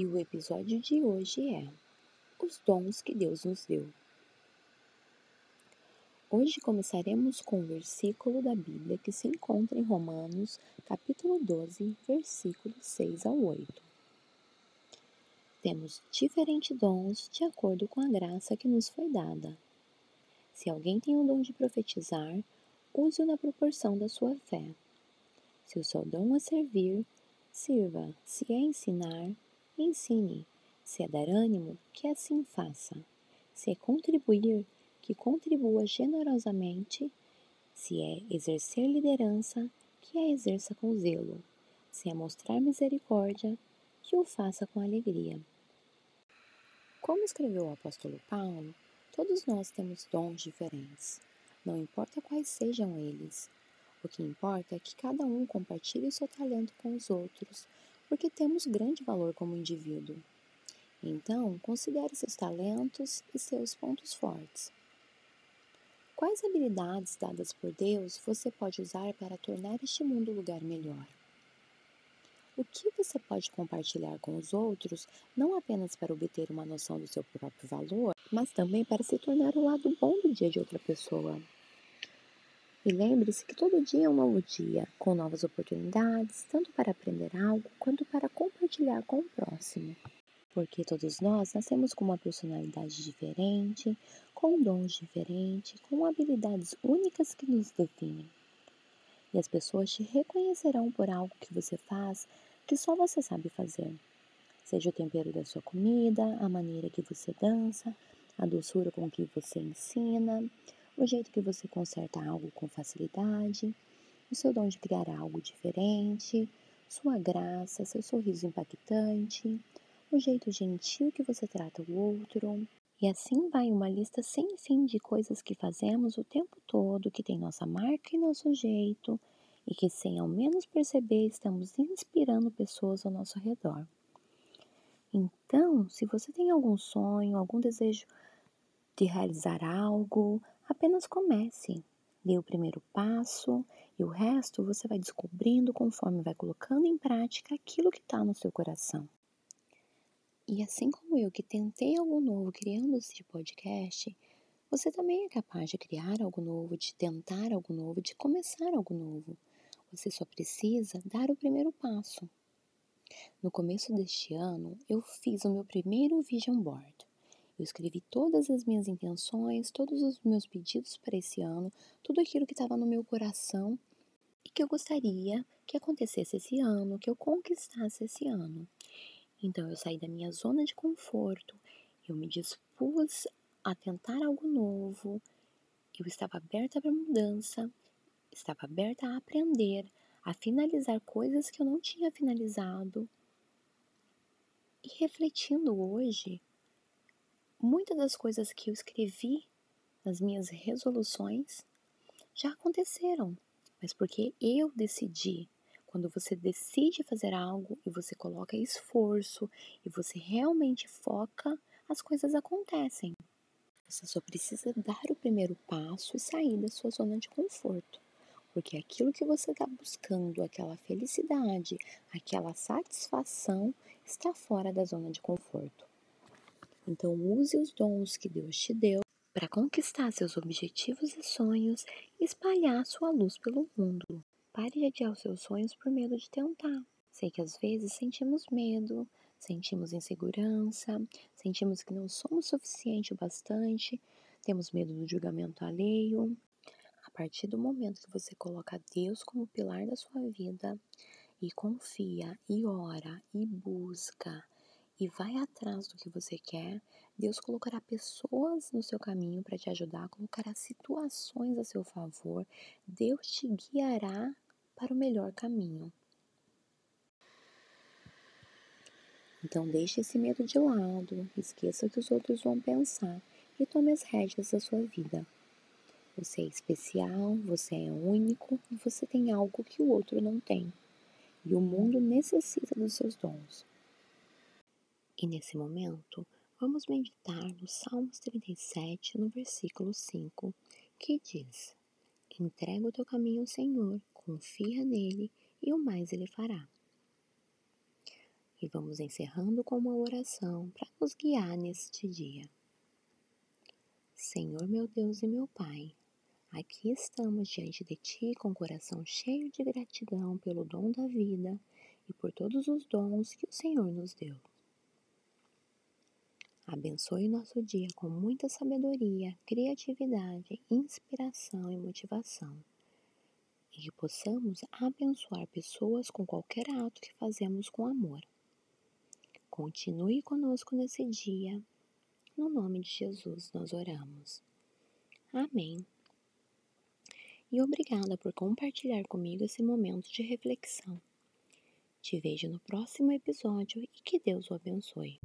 E o episódio de hoje é Os Dons que Deus nos deu. Hoje começaremos com o versículo da Bíblia que se encontra em Romanos, capítulo 12, versículos 6 ao 8. Temos diferentes dons de acordo com a graça que nos foi dada. Se alguém tem o dom de profetizar, use-o na proporção da sua fé. Se o seu dom é servir, sirva. Se é ensinar, ensine. Se é dar ânimo, que assim faça. Se é contribuir, que contribua generosamente. Se é exercer liderança, que a exerça com zelo. Se é mostrar misericórdia, que o faça com alegria. Como escreveu o apóstolo Paulo, todos nós temos dons diferentes, não importa quais sejam eles. O que importa é que cada um compartilhe seu talento com os outros, porque temos grande valor como indivíduo. Então, considere seus talentos e seus pontos fortes. Quais habilidades dadas por Deus você pode usar para tornar este mundo um lugar melhor? O que você pode compartilhar com os outros, não apenas para obter uma noção do seu próprio valor, mas também para se tornar o lado bom do dia de outra pessoa? E lembre-se que todo dia é um novo dia, com novas oportunidades, tanto para aprender algo quanto para compartilhar com o próximo. Porque todos nós nascemos com uma personalidade diferente, com dons diferentes, com habilidades únicas que nos definem. E as pessoas te reconhecerão por algo que você faz que só você sabe fazer. Seja o tempero da sua comida, a maneira que você dança, a doçura com que você ensina, o jeito que você conserta algo com facilidade, o seu dom de criar algo diferente, sua graça, seu sorriso impactante, o jeito gentil que você trata o outro. E assim vai uma lista sem fim de coisas que fazemos o tempo todo, que tem nossa marca e nosso jeito, e que sem ao menos perceber estamos inspirando pessoas ao nosso redor. Então, se você tem algum sonho, algum desejo de realizar algo, Apenas comece, dê o primeiro passo e o resto você vai descobrindo conforme vai colocando em prática aquilo que está no seu coração. E assim como eu que tentei algo novo criando esse podcast, você também é capaz de criar algo novo, de tentar algo novo, de começar algo novo. Você só precisa dar o primeiro passo. No começo deste ano, eu fiz o meu primeiro vision board. Eu escrevi todas as minhas intenções, todos os meus pedidos para esse ano, tudo aquilo que estava no meu coração e que eu gostaria que acontecesse esse ano, que eu conquistasse esse ano. Então eu saí da minha zona de conforto, eu me dispus a tentar algo novo, eu estava aberta para mudança, estava aberta a aprender, a finalizar coisas que eu não tinha finalizado. E refletindo hoje, muitas das coisas que eu escrevi nas minhas resoluções já aconteceram, mas porque eu decidi. Quando você decide fazer algo e você coloca esforço e você realmente foca, as coisas acontecem. Você só precisa dar o primeiro passo e sair da sua zona de conforto. Porque aquilo que você está buscando, aquela felicidade, aquela satisfação, está fora da zona de conforto. Então, use os dons que Deus te deu para conquistar seus objetivos e sonhos e espalhar sua luz pelo mundo. Pare de adiar os seus sonhos por medo de tentar. Sei que às vezes sentimos medo, sentimos insegurança, sentimos que não somos suficiente o bastante, temos medo do julgamento alheio. A partir do momento que você coloca Deus como pilar da sua vida e confia, e ora, e busca, e vai atrás do que você quer, Deus colocará pessoas no seu caminho para te ajudar, colocará situações a seu favor, Deus te guiará para o melhor caminho. Então deixe esse medo de lado, esqueça o que os outros vão pensar e tome as rédeas da sua vida. Você é especial, você é único e você tem algo que o outro não tem. E o mundo necessita dos seus dons. E nesse momento, vamos meditar no Salmos 37, no versículo 5, que diz: Entrega o teu caminho ao Senhor, confia nele e o mais ele fará. E vamos encerrando com uma oração para nos guiar neste dia. Senhor meu Deus e meu Pai, aqui estamos diante de Ti com o coração cheio de gratidão pelo dom da vida e por todos os dons que o Senhor nos deu. Abençoe nosso dia com muita sabedoria, criatividade, inspiração e motivação. E que possamos abençoar pessoas com qualquer ato que fazemos com amor. Continue conosco nesse dia. No nome de Jesus nós oramos. Amém. E obrigada por compartilhar comigo esse momento de reflexão. Te vejo no próximo episódio e que Deus o abençoe.